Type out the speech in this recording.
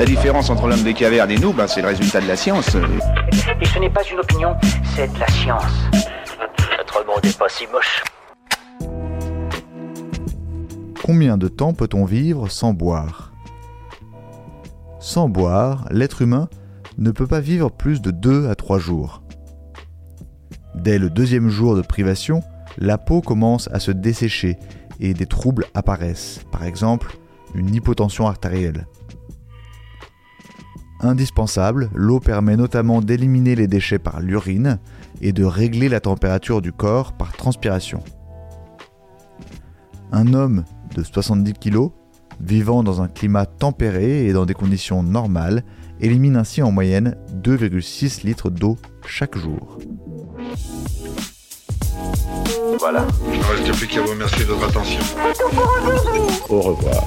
La différence entre l'homme des cavernes et nous, ben, c'est le résultat de la science. Et ce n'est pas une opinion, c'est de la science. Notre monde n'est pas si moche. Combien de temps peut-on vivre sans boire? Sans boire, l'être humain ne peut pas vivre plus de 2 à 3 jours. Dès le deuxième jour de privation, la peau commence à se dessécher et des troubles apparaissent, par exemple une hypotension artérielle. Indispensable, l'eau permet notamment d'éliminer les déchets par l'urine et de régler la température du corps par transpiration. Un homme de 70 kg, vivant dans un climat tempéré et dans des conditions normales, élimine ainsi en moyenne 2,6 litres d'eau chaque jour. Voilà. Il ne reste plus qu'à vous remercier de votre attention. Au revoir.